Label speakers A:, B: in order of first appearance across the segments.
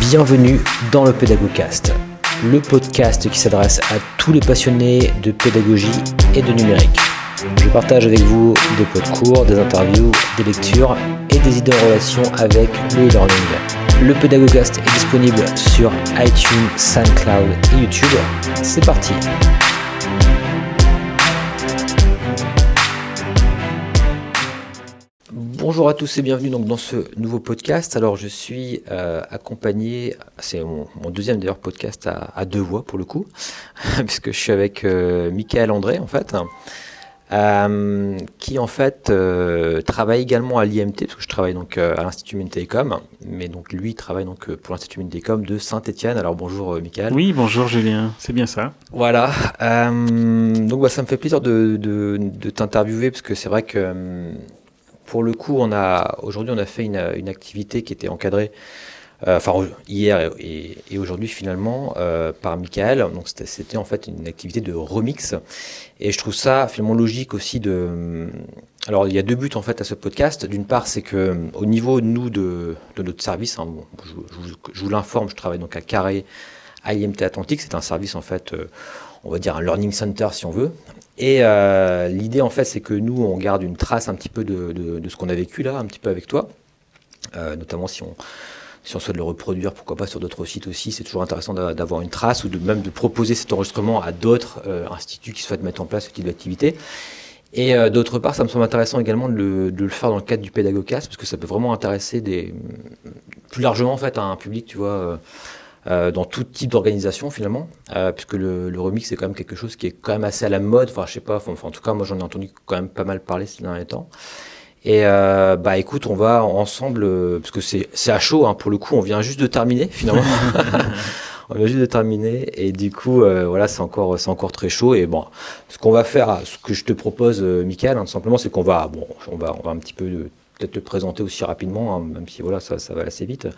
A: Bienvenue dans le Pédagogcast, le podcast qui s'adresse à tous les passionnés de pédagogie et de numérique. Je partage avec vous des pots de cours, des interviews, des lectures et des idées en relation avec le e-learning. Le Pédagogcast est disponible sur iTunes, SoundCloud et YouTube. C'est parti Bonjour à tous et bienvenue donc dans ce nouveau podcast. Alors je suis euh, accompagné, c'est mon, deuxième d'ailleurs podcast à, deux voix pour le coup, puisque je suis avec euh, Michael André en fait, euh, qui en fait travaille également à l'IMT, parce que je travaille donc à l'Institut Télécom, mais donc lui travaille donc pour l'Institut Télécom de Saint-Etienne. Alors bonjour Michael.
B: Oui, bonjour Julien, c'est bien ça.
A: Voilà, donc bah, ça me fait plaisir de, de, de t'interviewer, parce que c'est vrai que pour le coup, aujourd'hui, on a fait une, activité qui était encadrée, euh, enfin hier et, aujourd'hui finalement euh, par Michael. Donc c'était en fait une activité de remix, et je trouve ça finalement logique aussi de. Alors il y a deux buts en fait à ce podcast. D'une part, c'est que au niveau nous de, notre service, hein, je, vous l'informe, je travaille donc à Carré, à IMT Atlantique. C'est un service en fait. Euh, on va dire un learning center si on veut, et euh, l'idée, en fait, c'est que nous, on garde une trace un petit peu de, de, ce qu'on a vécu là, un petit peu avec toi, euh, notamment si on, si on souhaite le reproduire, pourquoi pas sur d'autres sites aussi. C'est toujours intéressant d'avoir une trace ou de même de proposer cet enregistrement à d'autres euh, instituts qui souhaitent mettre en place ce type d'activité. Et d'autre part, ça me semble intéressant également de le, de le, faire dans le cadre du pédagogcast, parce que ça peut vraiment intéresser des, plus largement en fait à un public, tu vois euh, dans tout type d'organisation finalement, euh, puisque le, le, remix c'est quand même quelque chose qui est quand même assez à la mode. Enfin, je sais pas. Enfin, en tout cas, moi j'en ai entendu quand même pas mal parler ces derniers temps. Et euh, bah écoute, on va ensemble, euh, parce que c'est c'est à chaud hein, pour le coup. On vient juste de terminer finalement. on vient juste de terminer et du coup euh, voilà c'est encore c'est encore très chaud et bon ce qu'on va faire ce que je te propose euh, Michael hein, simplement c'est qu'on va bon on va on va un petit peu peut-être te présenter aussi rapidement hein, même si voilà ça ça va assez vite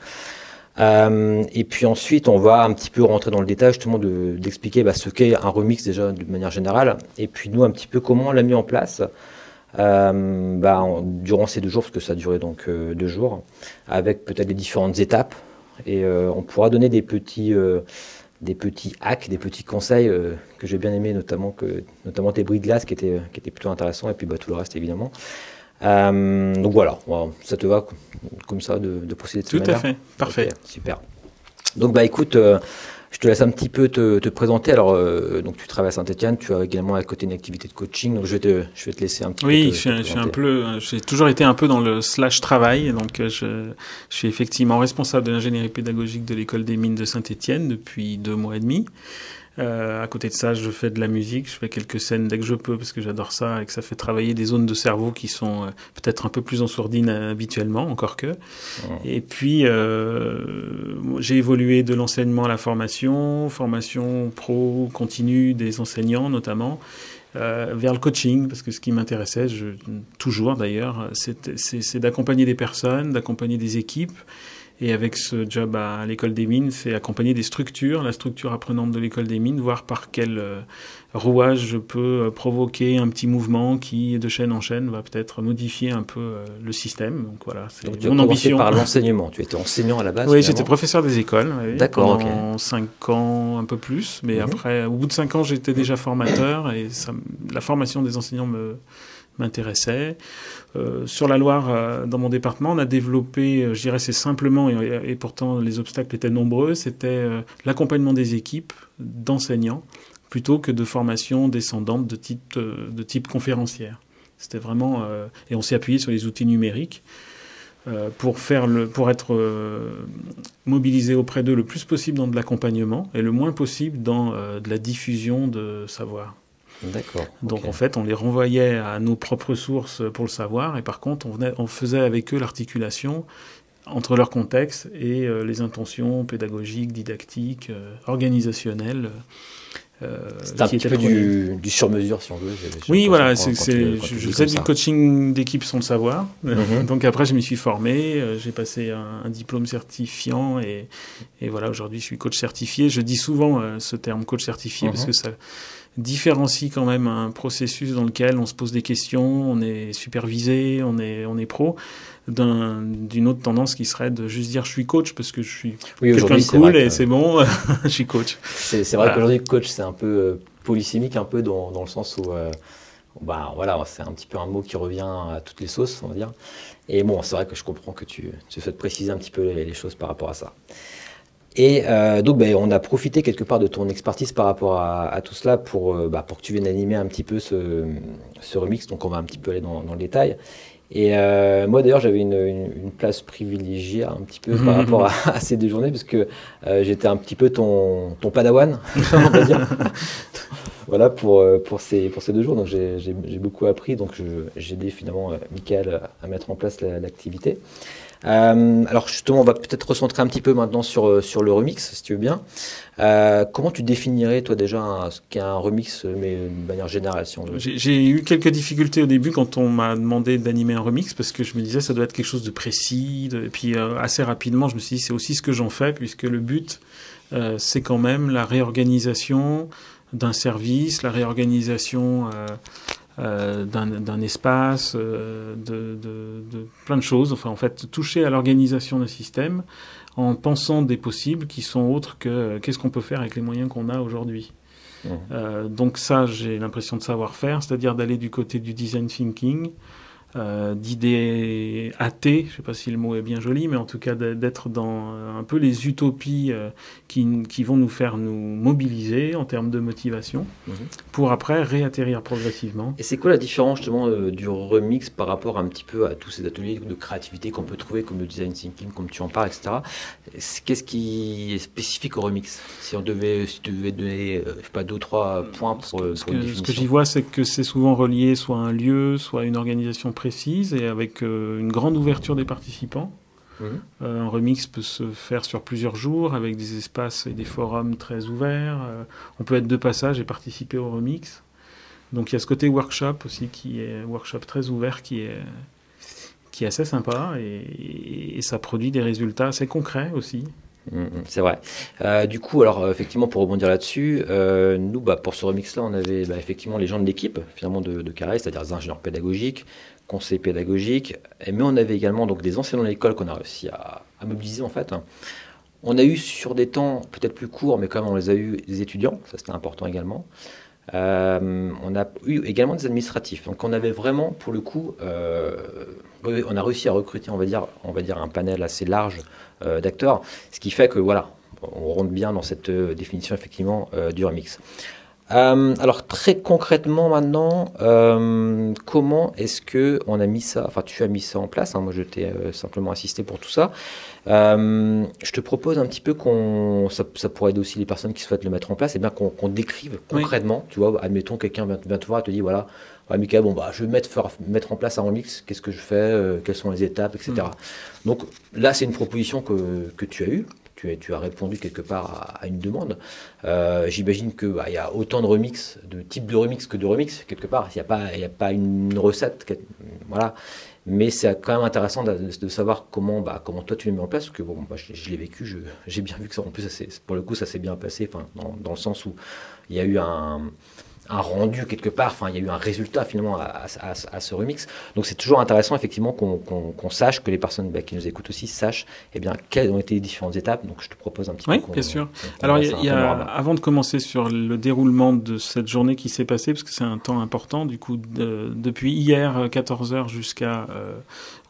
A: euh, et puis ensuite, on va un petit peu rentrer dans le détail justement d'expliquer bah, ce qu'est un remix déjà de manière générale, et puis nous un petit peu comment on l'a mis en place euh, bah, durant ces deux jours, parce que ça a duré donc euh, deux jours, avec peut-être les différentes étapes, et euh, on pourra donner des petits des petits hacks, des petits conseils que j'ai bien aimé, notamment que notamment tes bruits de glace qui étaient qui étaient plutôt intéressants, et puis bah, tout le reste évidemment. Euh, donc voilà, ça te va comme ça de, de procéder de
B: Tout à fait, parfait.
A: super. Donc bah écoute, euh, je te laisse un petit peu te, te présenter. Alors, euh, donc tu travailles à Saint-Etienne, tu as également à côté une activité de coaching. Donc je vais te, je vais te laisser un petit
B: oui,
A: peu.
B: Oui, je, je, suis un peu, j'ai toujours été un peu dans le slash travail. Donc je, je suis effectivement responsable de l'ingénierie pédagogique de l'école des mines de Saint-Etienne depuis deux mois et demi. Euh, à côté de ça, je fais de la musique, je fais quelques scènes dès que je peux parce que j'adore ça et que ça fait travailler des zones de cerveau qui sont euh, peut-être un peu plus en sourdine habituellement, encore que. Et puis, euh, j'ai évolué de l'enseignement à la formation, formation pro continue des enseignants notamment. Euh, vers le coaching, parce que ce qui m'intéressait, toujours d'ailleurs, c'est d'accompagner des personnes, d'accompagner des équipes, et avec ce job à l'école des mines, c'est accompagner des structures, la structure apprenante de l'école des mines, voir par quel euh, rouage je peux euh, provoquer un petit mouvement qui, de chaîne en chaîne, va peut-être modifier un peu euh, le système. Donc voilà,
A: c'est mon ambition. par l'enseignement. Tu étais enseignant à la base.
B: Oui, j'étais professeur des écoles. D'accord. Pendant cinq ans, un peu plus, mais mhm. après, au bout de cinq ans, j'étais déjà formateur et ça, la formation des enseignants me m'intéressait. Euh, sur la Loire, euh, dans mon département, on a développé, euh, je dirais c'est simplement, et, pourtant les obstacles étaient nombreux, c'était l'accompagnement des équipes d'enseignants plutôt que de formation descendante de type, de type conférencière. C'était vraiment, et on s'est appuyé sur les outils numériques pour, faire le, pour être mobilisé auprès d'eux le plus possible dans de l'accompagnement et le moins possible dans de la diffusion de savoir.
A: D'accord.
B: Donc en fait, on les renvoyait à nos propres sources pour le savoir, et par contre, on, venait, on faisait avec eux l'articulation entre leur contexte et euh, les intentions pédagogiques, didactiques, euh, organisationnelles.
A: Euh, c'est un petit peu du, du sur-mesure, si on veut.
B: Oui, voilà. C'est, je, faisais du coaching d'équipe sans le savoir. Mhm. Donc après, je m'y suis formé. Euh, j'ai passé un, diplôme certifiant et, et voilà, aujourd'hui, je suis coach certifié. Je dis souvent ce terme coach certifié parce mhm. que ça différencie quand même un processus dans lequel on se pose des questions, on est supervisé, on est, on est pro, d'une autre tendance qui serait de juste dire je suis coach parce que je suis
A: oui,
B: quelqu'un de cool et c'est bon, je suis coach.
A: C'est vrai qu'aujourd'hui, coach, c'est un peu euh, polysémique, un peu dans, dans le sens où. Euh, bah, voilà, c'est un petit peu un mot qui revient à toutes les sauces, on va dire. Et bon, c'est vrai que je comprends que tu, tu souhaites préciser un petit peu les, les choses par rapport à ça. Et euh, donc, ben, on a profité quelque part de ton expertise par rapport à, tout cela pour, euh, bah, pour que tu viennes animer un petit peu ce, ce, remix. Donc, on va un petit peu aller dans, le détail. Et euh, moi, d'ailleurs, j'avais une, place privilégiée un petit peu par rapport à, ces deux journées, parce que j'étais un petit peu ton, ton padawan, on va dire. voilà, pour, pour, ces, pour ces deux jours. Donc, j'ai beaucoup appris. Donc, j'ai aidé finalement Michael à mettre en place l'activité. Euh, alors justement, on va peut-être recentrer un petit peu maintenant sur, euh, sur le remix, si tu veux bien. Euh, comment tu définirais, toi, déjà, ce qu'est un remix, mais de manière générale si
B: J'ai eu quelques difficultés au début quand on m'a demandé d'animer un remix, parce que je me disais, ça doit être quelque chose de précis. Et puis, assez rapidement, je me suis dit, c'est aussi ce que j'en fais, puisque le but, c'est quand même la réorganisation d'un service, la réorganisation euh, d'un espace, euh, de, plein de choses. Enfin, en fait, toucher à l'organisation d'un système en pensant des possibles qui sont autres que qu'est-ce qu'on peut faire avec les moyens qu'on a aujourd'hui. Mmh. Euh, donc ça, j'ai l'impression de savoir faire, c'est-à-dire d'aller du côté du design thinking, euh, d'idées athées, je ne sais pas si le mot est bien joli, mais en tout cas d'être dans euh, un peu les utopies euh, qui, qui, vont nous faire nous mobiliser en termes de motivation, mhm. pour après réatterrir progressivement.
A: Et c'est quoi la différence justement du remix par rapport un petit peu à tous ces ateliers de créativité qu'on peut trouver comme le design thinking, comme tu en parles, etc. Qu'est-ce qui est spécifique au remix? Si on devait, si tu devais donner, je sais pas, deux ou trois points pour,
B: ce que, Ce que j'y vois, c'est que c'est souvent relié soit à un lieu, soit à une organisation précise et avec euh, une grande ouverture des participants. Mhm. Euh, un remix peut se faire sur plusieurs jours avec des espaces et des forums très ouverts. Euh, on peut être de passage et participer au remix. Donc il y a ce côté workshop aussi qui est workshop très ouvert qui est qui est assez sympa et, ça produit des résultats assez concrets aussi.
A: Mhm, c'est vrai. du coup, alors effectivement, pour rebondir là-dessus, nous, bah, pour ce remix-là, on avait bah, effectivement les gens de l'équipe, finalement de, de Carré, c'est-à-dire les ingénieurs pédagogiques, conseil pédagogique, mais on avait également donc des enseignants de l'école qu'on a réussi à, mobiliser en fait. On a eu sur des temps peut-être plus courts, mais quand on les a eu des étudiants, ça c'était important également. Euh, on a eu également des administratifs. Donc on avait vraiment, pour le coup, euh, on a réussi à recruter, on va dire, on va dire un panel assez large euh, d'acteurs, ce qui fait que voilà, on rentre bien dans cette définition effectivement du remix. Euh, alors très concrètement maintenant, euh, comment est-ce que on a mis ça Enfin, tu as mis ça en place. Hein, moi, je t'ai euh, simplement assisté pour tout ça. je te propose un petit peu qu'on, ça, pourrait aider aussi les personnes qui souhaitent le mettre en place, et bien qu'on décrive concrètement. Tu vois, admettons quelqu'un vient, te voir et te dit voilà, ouais, Mika, bon bah je vais mettre, mettre en place un remix. Qu'est-ce que je fais Quelles sont les étapes, etc. Mm. Donc là, c'est une proposition que, que tu as eue tu, as répondu quelque part à, une demande. Euh, j'imagine qu'il bah, y a autant de remix, de types de remix que de remix, quelque part. Il n'y a, pas, une recette. Voilà. Mais c'est quand même intéressant de, savoir comment, bah, comment toi tu les mets en place. Parce que bon, je, l'ai vécu, j'ai bien vu que ça, en plus, pour le coup, ça s'est bien passé, dans, le sens où il y a eu un, un rendu quelque part, enfin il y a eu un résultat finalement à, ce remix. Donc c'est toujours intéressant effectivement qu'on sache, que les personnes bah, qui nous écoutent aussi sachent eh bien, quelles ont été les différentes étapes. Donc je te propose un petit
B: oui, peu. Oui, bien sûr. Alors il y a, avant de commencer sur le déroulement de cette journée qui s'est passée, parce que c'est un temps important, du coup depuis hier 14h jusqu'à euh,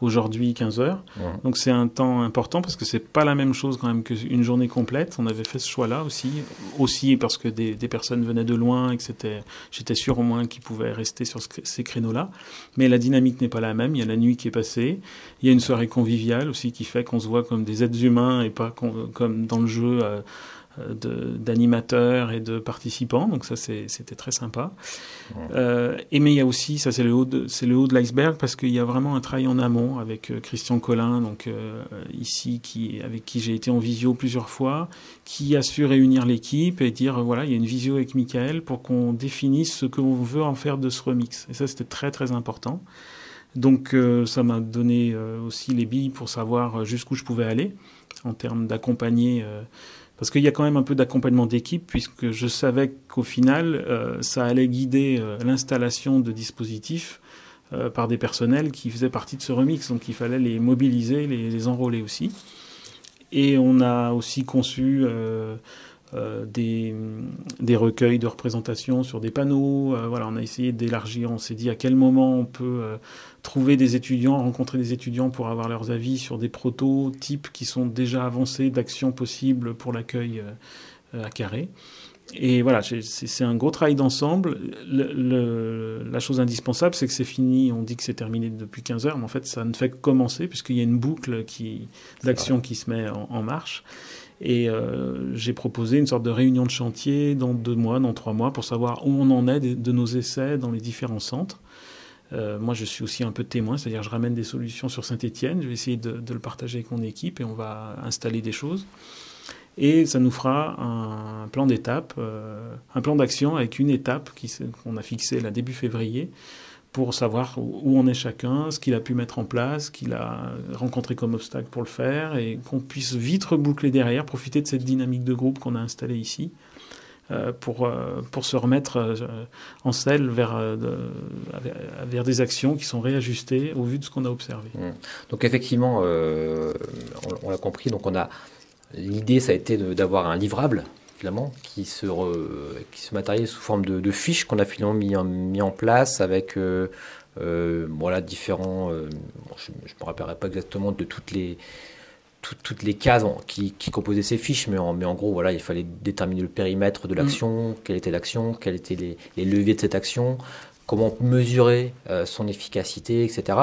B: aujourd'hui 15 heures. Donc c'est un temps important parce que c'est pas la même chose quand même qu'une journée complète. On avait fait ce choix-là aussi, aussi parce que des, des, personnes venaient de loin et que c'était, j'étais sûr au moins qu'ils pouvaient rester sur ces créneaux-là. Mais la dynamique n'est pas la même. Il y a la nuit qui est passée. Il y a une soirée conviviale aussi qui fait qu'on se voit comme des êtres humains et pas comme dans le jeu. Euh, d'animateurs et de participants, donc ça c'était très sympa. Euh, et mais il y a aussi, ça c'est le haut de, c'est le haut de l'iceberg parce qu'il y a vraiment un travail en amont avec euh, Christian Collin, donc euh, ici qui avec qui j'ai été en visio plusieurs fois, qui a su réunir l'équipe et dire voilà il y a une visio avec Michael pour qu'on définisse ce qu'on veut en faire de ce remix. Et ça c'était très très important. Donc ça m'a donné aussi les billes pour savoir jusqu'où je pouvais aller en termes d'accompagner parce qu'il y a quand même un peu d'accompagnement d'équipe, puisque je savais qu'au final, ça allait guider l'installation de dispositifs par des personnels qui faisaient partie de ce remix, donc il fallait les mobiliser, les, les enrôler aussi. Et on a aussi conçu euh, des, des, recueils de représentations sur des panneaux. Euh, voilà, on a essayé d'élargir. On s'est dit à quel moment on peut euh, trouver des étudiants, rencontrer des étudiants pour avoir leurs avis sur des prototypes qui sont déjà avancés d'actions possibles pour l'accueil à Carré. Et voilà, c'est un gros travail d'ensemble. la chose indispensable, c'est que c'est fini. On dit que c'est terminé depuis 15 heures, mais en fait, ça ne fait que commencer, puisqu'il y a une boucle d'action qui se met en, en marche. Et euh, j'ai proposé une sorte de réunion de chantier dans deux mois, dans trois mois, pour savoir où on en est de, nos essais dans les différents centres. Euh, moi, je suis aussi un peu témoin, c'est-à-dire je ramène des solutions sur Saint-Étienne, je vais essayer de, le partager avec mon équipe et on va installer des choses. Et ça nous fera un plan d'étape, euh, un plan d'action avec une étape qu'on a fixée là début février pour savoir où on est chacun, ce qu'il a pu mettre en place, ce qu'il a rencontré comme obstacle pour le faire, et qu'on puisse vite reboucler derrière, profiter de cette dynamique de groupe qu'on a installée ici, euh, pour, euh, pour se remettre euh, en selle vers, vers des actions qui sont réajustées au vu de ce qu'on a observé. Mmh.
A: Donc effectivement, on, on l'a compris, l'idée ça a été d'avoir un livrable qui se, qui se matérialise sous forme de, fiches qu'on a finalement mis en, mis en place avec euh, euh, voilà, différents. Euh, je ne me rappellerai pas exactement de toutes les, toutes les cases qui, qui, composaient ces fiches, mais en, mais en gros, voilà, il fallait déterminer le périmètre de l'action, mm. quelle était l'action, quels étaient les, les, leviers de cette action, comment mesurer euh, son efficacité, etc.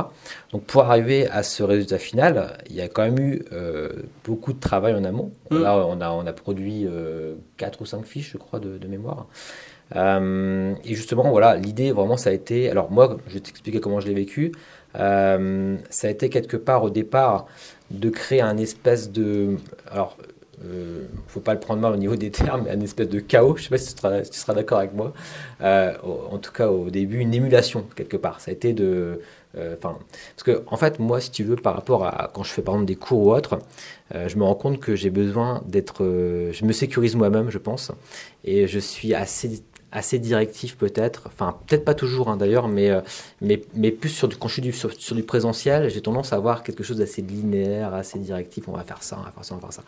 A: Donc pour arriver à ce résultat final, il y a quand même eu euh, beaucoup de travail en amont. Mm. Là, on a, on a produit euh, 4 ou 5 fiches, je crois, de, mémoire. Euh, et justement, voilà, l'idée vraiment, ça a été. Alors moi, je vais t'expliquer comment je l'ai vécu. ça a été quelque part au départ de créer un espèce de. Alors, ne euh, faut pas le prendre mal au niveau des termes, un espèce de chaos. Je sais pas si tu seras, d'accord avec moi. Euh, en tout cas, au début, une émulation quelque part. Ça a été de, euh, enfin, parce que en fait, moi, si tu veux, par rapport à quand je fais par exemple des cours ou autre, je me rends compte que j'ai besoin d'être, je me sécurise moi-même, je pense, et je suis assez assez directif peut-être, enfin peut-être pas toujours hein, d'ailleurs, mais, euh, mais, mais plus sur du, quand je suis sur, du présentiel, j'ai tendance à avoir quelque chose d'assez linéaire, assez directif, on va faire ça, on va faire ça, on va faire ça.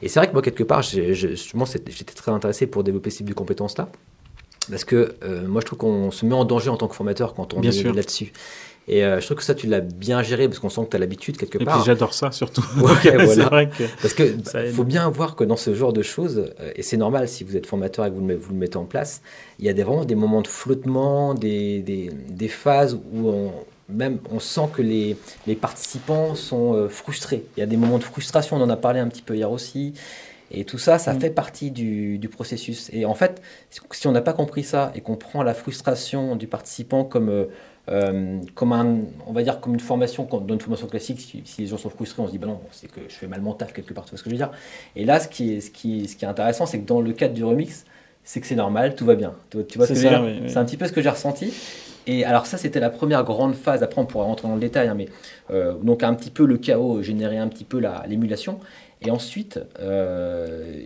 A: Et c'est vrai que moi quelque part, j'étais très intéressé pour développer ce type de compétences-là, parce que euh, moi je trouve qu'on se met en danger en tant que formateur quand on est là-dessus. Et euh, je trouve que ça, tu l'as bien géré parce qu'on sent que tu as l'habitude quelque part.
B: Et puis j'adore ça surtout.
A: voilà. vrai que parce que faut bien voir que dans ce genre de choses, euh, et c'est normal si vous êtes formateur et que vous le, vous le mettez en place, il y a des, vraiment des moments de flottement, des, des, des phases où on, même on sent que les, les participants sont euh, frustrés. Il y a des moments de frustration, on en a parlé un petit peu hier aussi. Et tout ça, ça mm. fait partie du, du, processus. Et en fait, si on n'a pas compris ça et qu'on prend la frustration du participant comme euh, comme un, on va dire comme une formation, dans une formation classique, si, les gens sont frustrés, on se dit, bah non, c'est que je fais mal mon taf quelque part, tu vois ce que je veux dire? Et là, ce qui est, ce qui, ce qui est intéressant, c'est que dans le cadre du remix, c'est que c'est normal, tout va bien. Tu, vois ce que je veux dire? C'est un petit peu ce que j'ai ressenti. Et alors ça, c'était la première grande phase. Après, on pourra rentrer dans le détail, hein, mais euh, donc un petit peu le chaos générait un petit peu l'émulation. Et ensuite, euh,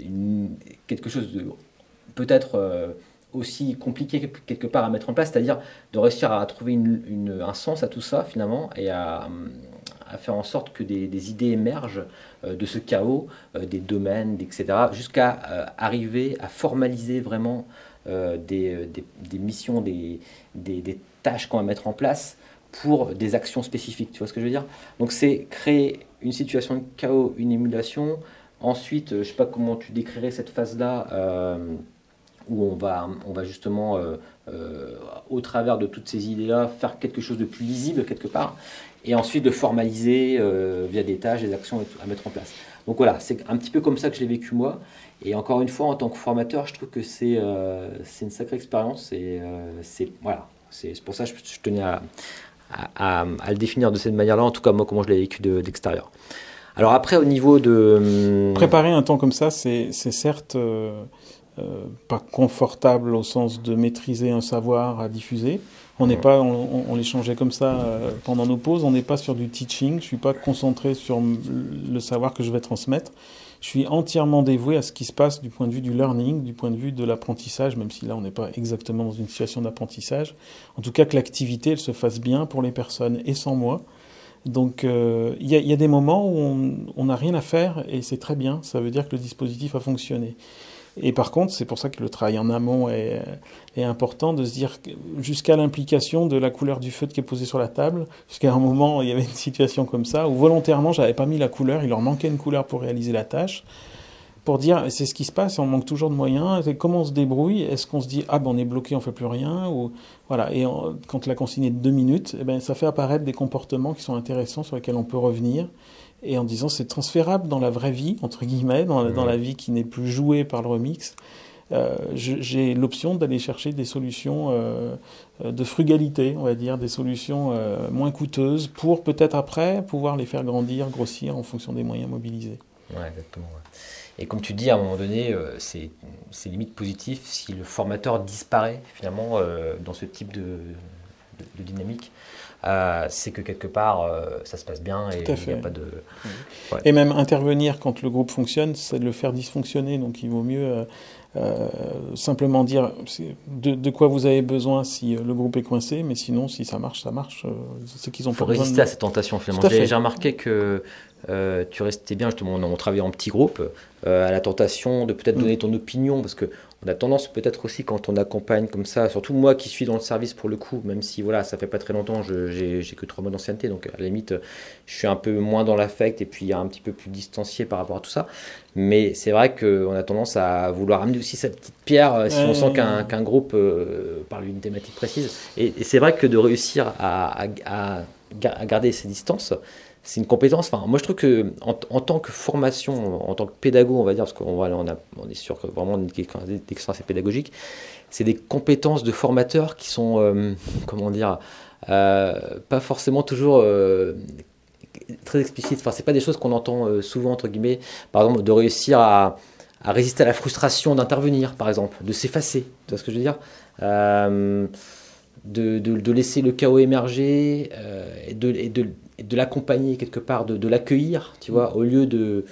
A: quelque chose de peut-être aussi compliqué quelque part à mettre en place, c'est-à-dire de réussir à trouver un sens à tout ça finalement et à, faire en sorte que des, idées émergent euh, de ce chaos, euh, des domaines, etc., jusqu'à euh, arriver à formaliser vraiment des, missions, des tâches qu'on va mettre en place pour des actions spécifiques. Tu vois ce que je veux dire? Donc c'est créer une situation de chaos, une émulation. Ensuite, je ne sais pas comment tu décrirais cette phase-là où on va, on va justement, euh, euh, au travers de toutes ces idées-là, faire quelque chose de plus lisible quelque part, et ensuite de formaliser euh, via des tâches, des actions à mettre en place. Donc voilà, c'est un petit peu comme ça que je l'ai vécu moi. Et encore une fois, en tant que formateur, je trouve que c'est c'est une sacrée expérience. Et c'est voilà, pour ça que je, tenais à, à, à, le définir de cette manière-là, en tout cas moi, comment je l'ai vécu d'extérieur. Alors après, au niveau de...
B: Hum, Préparer un temps comme ça, c'est certes euh, pas confortable au sens de maîtriser un savoir à diffuser, On n'est pas, on, on, les changeait comme ça euh, pendant nos pauses. On n'est pas sur du teaching. Je suis pas concentré sur le savoir que je vais transmettre. Je suis entièrement dévoué à ce qui se passe du point de vue du learning, du point de vue de l'apprentissage, même si là on n'est pas exactement dans une situation d'apprentissage. En tout cas que l'activité elle se fasse bien pour les personnes et sans moi. Donc euh, il y, y, a des moments où on n'a rien à faire et c'est très bien. Ça veut dire que le dispositif a fonctionné. Et par contre, c'est pour ça que le travail en amont est, est important, de se dire jusqu'à l'implication de la couleur du feu qui est posée sur la table, jusqu'à un moment, il y avait une situation comme ça, où volontairement, j'avais pas mis la couleur, il leur manquait une couleur pour réaliser la tâche, pour dire, c'est ce qui se passe, on manque toujours de moyens, comment on se débrouille, est-ce qu'on se dit, ah ben on est bloqué, on fait plus rien, ou voilà, et quand la consigne est de deux minutes, eh ben, ça fait apparaître des comportements qui sont intéressants, sur lesquels on peut revenir, et en disant c'est transférable dans la vraie vie, entre guillemets, dans, dans la vie qui n'est plus jouée par le remix. Euh, j'ai l'option d'aller chercher des solutions euh, de frugalité, on va dire, des solutions euh, moins coûteuses pour peut-être après pouvoir les faire grandir, grossir en fonction des moyens mobilisés.
A: Ouais, exactement. Et comme tu dis, à un moment donné, euh, c'est limite positif si le formateur disparaît finalement euh, dans ce type de, de, de dynamique. Euh, c'est que quelque part, euh, ça se passe bien et il n'y a pas de...
B: Ouais. Et même intervenir quand le groupe fonctionne, c'est de le faire dysfonctionner. Donc il vaut mieux euh simplement dire de, de, quoi vous avez besoin si le groupe est coincé, mais sinon, si ça marche, ça marche.
A: C'est qu'ils ont Il faut résister de... à cette tentation finalement. J'ai remarqué que euh, tu restais bien justement, on, on travaillait en petit groupe, euh, à la tentation de peut-être mm. donner ton opinion, parce que on a tendance peut-être aussi quand on accompagne comme ça, surtout moi qui suis dans le service pour le coup, même si voilà, ça fait pas très longtemps, j'ai que trois mois d'ancienneté, donc à la limite, je suis un peu moins dans l'affect et puis un petit peu plus distancié par rapport à tout ça. Mais c'est vrai qu'on a tendance à vouloir amener aussi cette petite pierre euh, si on sent qu'un qu groupe euh, parle d'une thématique précise. Et, et c'est vrai que de réussir à, à, à garder ces distances, c'est une compétence. Enfin, moi, je trouve que en, tant que formation, en tant que pédago, on va dire, parce qu'on on, on est sûr que vraiment l'expérience est pédagogique, c'est des compétences de formateurs qui sont, euh, comment dire, euh, pas forcément toujours euh, très explicites. Enfin, c'est pas des choses qu'on entend souvent entre guillemets. Par exemple, de réussir à, résister à la frustration d'intervenir, par exemple, de s'effacer. Tu vois ce que je veux dire de, laisser le chaos émerger et de de l'accompagner quelque part, de, de l'accueillir, tu vois, au lieu de,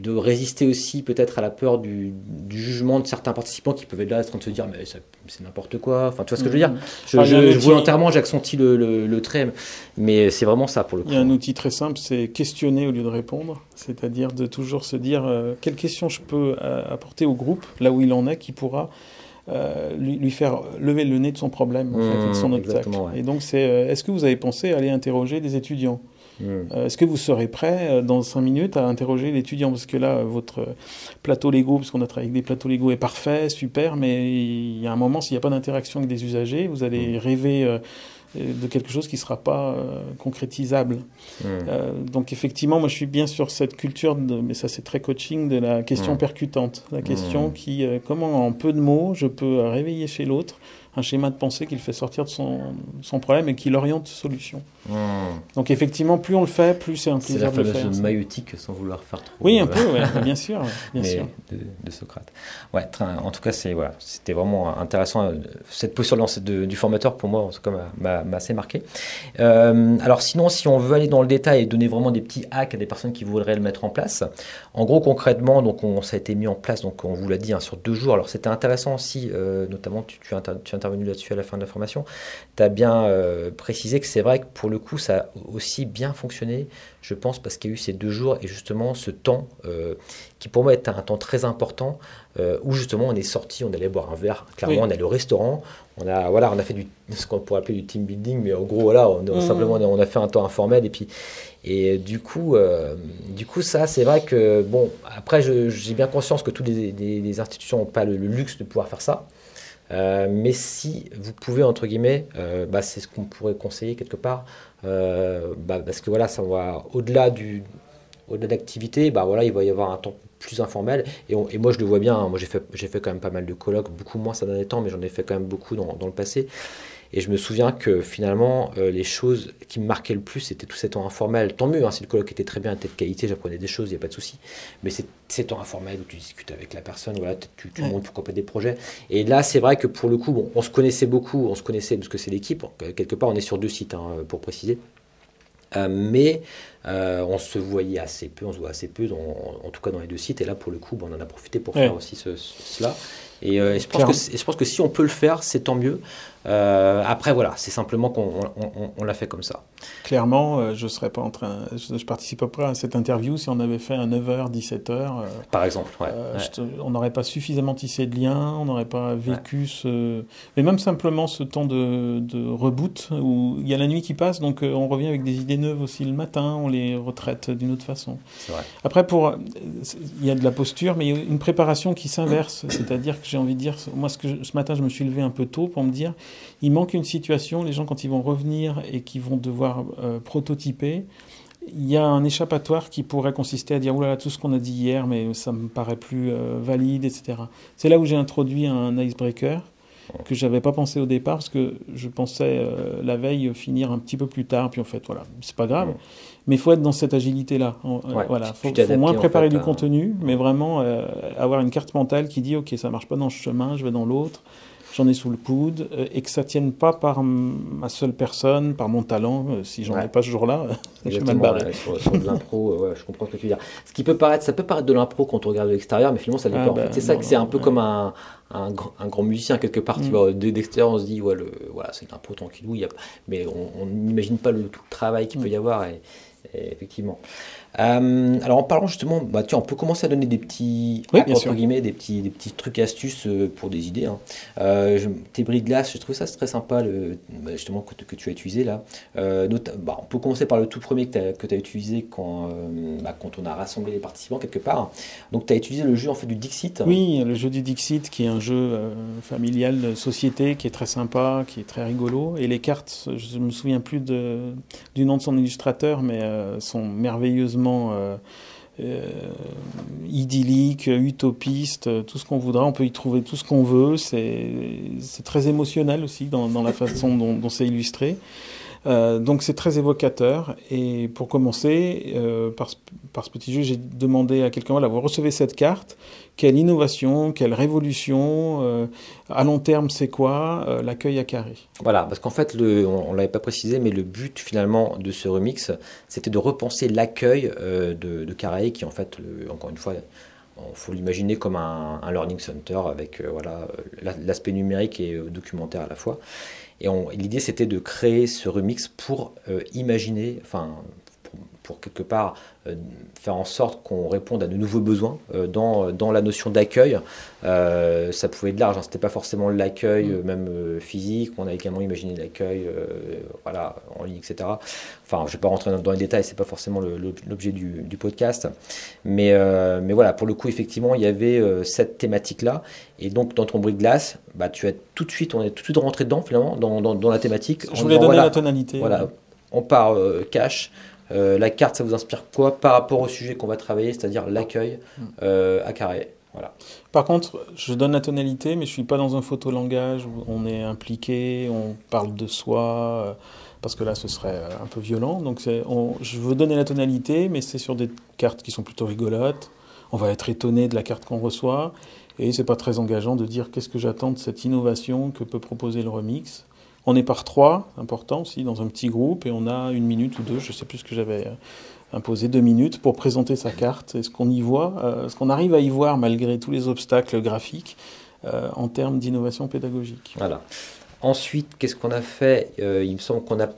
A: de résister aussi peut-être à la peur du, du, jugement de certains participants qui peuvent être là en train de se dire mais c'est n'importe quoi. Enfin, tu vois ce que je veux dire? Je, ah, je, je volontairement j'accentuie le, le, le, trait, mais c'est vraiment ça pour le coup.
B: Il y a un outil très simple, c'est questionner au lieu de répondre, c'est-à-dire de toujours se dire euh, quelle question je peux euh, apporter au groupe là où il en est qui pourra euh, lui, lui, faire lever le nez de son problème, en mmh, fait, de son obstacle. Ouais. Et donc, c'est euh, est-ce que vous avez pensé à aller interroger des étudiants? Mmh. euh, Est-ce que vous serez prêt dans cinq minutes à interroger l'étudiant? Parce que là, votre plateau Lego, parce qu'on a travaillé avec des plateaux Lego, est parfait, super, mais il y a un moment, s'il n'y a pas d'interaction avec des usagers, vous allez mmh. rêver de quelque chose qui ne sera pas euh, concrétisable. Mmh. Euh, donc effectivement, moi je suis bien sur cette culture, de, mais ça c'est très coaching, de la question mmh. percutante. La question mmh. qui, euh, comment en peu de mots, je peux réveiller chez l'autre un schéma de pensée qui le fait sortir de son, son problème et qui l'oriente solution. Mmh. Donc effectivement, plus on le fait, plus c'est un plaisir de le faire.
A: C'est la fameuse maïeutique sans vouloir faire trop.
B: Oui, un peu, ouais, bien sûr. Bien sûr.
A: De, de, Socrate. Ouais, en tout cas, c'est voilà, c'était vraiment intéressant. Cette posture de, du formateur, pour moi, en tout cas, m'a assez marqué. Euh, alors sinon, si on veut aller dans le détail et donner vraiment des petits hacks à des personnes qui voudraient le mettre en place, en gros, concrètement, donc on, ça a été mis en place, donc on vous l'a dit, hein, sur deux jours. Alors c'était intéressant aussi, euh, notamment, tu, tu, tu intervenu là-dessus à la fin de la formation, tu as bien euh, précisé que c'est vrai que pour le coup, ça a aussi bien fonctionné, je pense, parce qu'il y a eu ces deux jours et justement ce temps euh, qui pour moi est un temps très important euh, où justement on est sorti, on allait boire un verre, clairement oui. on allait au restaurant, on a, voilà, on a fait du, ce qu'on pourrait appeler du team building, mais en gros, voilà, on, mmh. simplement on a fait un temps informel et puis et du coup, euh, du coup, ça, c'est vrai que bon. Après, j'ai bien conscience que toutes les, les, les institutions n'ont pas le, le, luxe de pouvoir faire ça. Euh, mais si vous pouvez, entre guillemets, euh, bah, c'est ce qu'on pourrait conseiller quelque part, euh, bah, parce que voilà, au-delà du au-delà d'activité, bah voilà, il va y avoir un temps plus informel. Et, moi, je le vois bien. Hein, moi, j'ai fait, j'ai fait quand même pas mal de colloques, beaucoup moins ces derniers temps, mais j'en ai fait quand même beaucoup dans le passé. Et je me souviens que finalement, euh, les choses qui me marquaient le plus, c'était tout ces temps informels. Tant mieux, hein, si le colloque était très bien, était de qualité, j'apprenais des choses, il n'y a pas de souci. Mais c'est ces temps informels où tu discutes avec la personne, voilà, tu, tu montres pourquoi pas des projets. Et là, c'est vrai que pour le coup, bon, on se connaissait beaucoup, on se connaissait parce que c'est l'équipe. Quelque part, on est sur deux sites, hein, pour préciser. Euh, mais euh, on se voyait assez peu, on se voit assez peu, en, tout cas dans les deux sites. Et là, pour le coup, on en a profité pour faire aussi cela. Et, euh, je pense que, je pense que si on peut le faire, c'est tant mieux. Euh, après, voilà, c'est simplement qu'on on, l'a fait comme ça.
B: Clairement, euh, je serais pas en train, je, je participe pas à cette interview si on avait fait un 9h, 17h.
A: Par exemple, ouais,
B: on n'aurait pas suffisamment tissé de liens, on n'aurait pas vécu ce. Mais même simplement ce temps de, de, reboot où il y a la nuit qui passe, donc on revient avec des idées neuves aussi le matin, on les retraite d'une autre façon.
A: Vrai.
B: Après, pour, il y a de la posture, mais il y a une préparation qui s'inverse, c'est-à-dire que j'ai envie de dire, moi ce, que ce matin je me suis levé un peu tôt pour me dire, il manque une situation, les gens quand ils vont revenir et qui vont devoir euh, prototyper, il y a un échappatoire qui pourrait consister à dire oulala tout ce qu'on a dit hier mais ça me paraît plus euh, valide etc. C'est là où j'ai introduit un icebreaker que j'avais pas pensé au départ parce que je pensais euh, la veille finir un petit peu plus tard puis en fait voilà c'est pas grave mais il faut être dans cette agilité là voilà faut, faut moins préparer du contenu mais vraiment avoir une carte mentale qui dit ok ça marche pas dans ce chemin je vais dans l'autre j'en ai sous le coude, euh, et que ça tienne pas par ma seule personne, par mon talent. Euh, si j'en ai pas ce jour-là, je vais mal barré.
A: sur, de l'impro, euh, je comprends ce que tu veux dire. Ce qui peut paraître, ça peut paraître de l'impro quand on regarde de l'extérieur, mais finalement ça dépend. Ah bah, c'est ça que c'est un peu comme un, un, grand musicien quelque part. Tu mm. d'extérieur, on se dit ouais, le, voilà, c'est de l'impro tranquillou, y a, mais on n'imagine pas le tout le travail qu'il peut y avoir. Et, effectivement. Euh, alors en parlant justement, bah, tiens, on peut commencer à donner des petits, entre guillemets, des petits, des petits trucs astuces euh, pour des idées. Hein. Euh, tes bris de glace, je trouve ça très sympa, le, bah, justement que, que, tu as utilisé là. Bah, on peut commencer par le tout premier que tu as, utilisé quand, bah, quand on a rassemblé les participants quelque part. Donc tu as utilisé le jeu en fait du Dixit.
B: Oui, le jeu du Dixit qui est un jeu familial de société qui est très sympa, qui est très rigolo. Et les cartes, je ne me souviens plus de, du nom de son illustrateur, mais sont merveilleuses euh, euh, idyllique, utopiste, tout ce qu'on voudra. On peut y trouver tout ce qu'on veut. C'est très émotionnel aussi dans, la façon dont c'est illustré. Euh, donc c'est très évocateur. Et pour commencer, euh, par, par, ce petit jeu, j'ai demandé à quelqu'un, voilà, vous recevez cette carte, quelle innovation, quelle révolution, euh, à long terme c'est quoi, l'accueil à carré?
A: Voilà, parce qu'en fait, on ne l'avait pas précisé, mais le but finalement de ce remix, c'était de repenser l'accueil de, de, Carré, qui en fait, encore une fois, il faut l'imaginer comme un, un, learning center avec voilà l'aspect numérique et documentaire à la fois. Et l'idée, c'était de créer ce remix pour euh, imaginer, enfin, pour, quelque part euh, faire en sorte qu'on réponde à de nouveaux besoins euh, dans, dans, la notion d'accueil. ça pouvait être large, hein, c'était pas forcément l'accueil mm. même physique, on a également imaginé l'accueil voilà, en ligne, etc. Enfin, je vais pas rentrer dans, les détails, c'est pas forcément l'objet du, du, podcast. Mais, mais voilà, pour le coup, effectivement, il y avait cette thématique-là. Et donc, dans ton bruit de glace, bah, tu as tout de suite, on est tout de suite rentré dedans, finalement, dans, dans, dans la thématique.
B: Je voulais donner la tonalité.
A: Voilà, on part euh, cash. Euh, la carte, ça vous inspire quoi par rapport au sujet qu'on va travailler, c'est-à-dire l'accueil hmm. euh, à carré? Voilà.
B: Par contre, je donne la tonalité, mais je suis pas dans un photolangage où on est impliqué, on parle de soi, parce que là, ce serait un peu violent. Donc, on, je veux donner la tonalité, mais c'est sur des cartes qui sont plutôt rigolotes. On va être étonné de la carte qu'on reçoit. Et c'est pas très engageant de dire qu'est-ce que j'attends de cette innovation que peut proposer le remix? On est par trois, important aussi, dans un petit groupe, et on a une minute ou deux, je sais plus ce que j'avais euh, imposé, deux minutes pour présenter sa carte. Est-ce qu'on y voit, euh, est-ce qu'on arrive à y voir malgré tous les obstacles graphiques euh, en termes d'innovation pédagogique?
A: Voilà. Ensuite, qu'est-ce qu'on a fait? Il me semble qu'on a